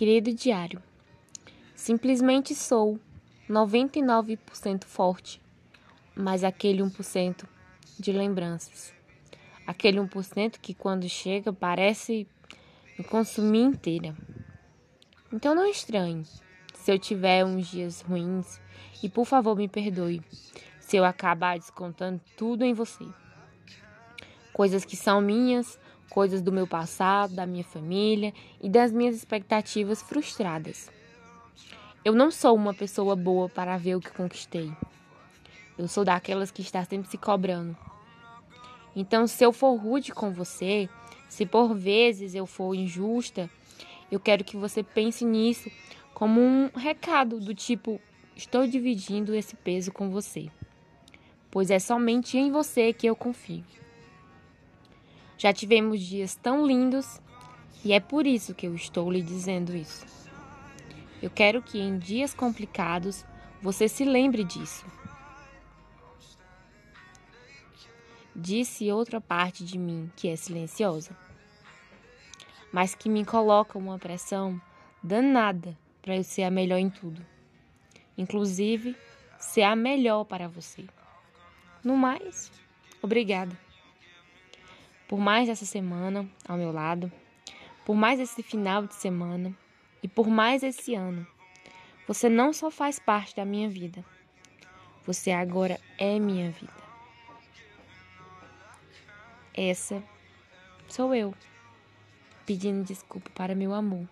Querido diário, simplesmente sou 99% forte, mas aquele 1% de lembranças. Aquele 1% que quando chega parece me consumir inteira. Então não estranhe se eu tiver uns dias ruins e por favor me perdoe se eu acabar descontando tudo em você. Coisas que são minhas, coisas do meu passado, da minha família e das minhas expectativas frustradas. Eu não sou uma pessoa boa para ver o que conquistei. Eu sou daquelas que está sempre se cobrando. Então, se eu for rude com você, se por vezes eu for injusta, eu quero que você pense nisso como um recado do tipo: estou dividindo esse peso com você, pois é somente em você que eu confio. Já tivemos dias tão lindos e é por isso que eu estou lhe dizendo isso. Eu quero que em dias complicados você se lembre disso. Disse outra parte de mim que é silenciosa, mas que me coloca uma pressão danada para eu ser a melhor em tudo, inclusive ser a melhor para você. No mais, obrigada por mais essa semana ao meu lado, por mais esse final de semana e por mais esse ano. Você não só faz parte da minha vida, você agora é minha vida. Essa sou eu, pedindo desculpa para meu amor.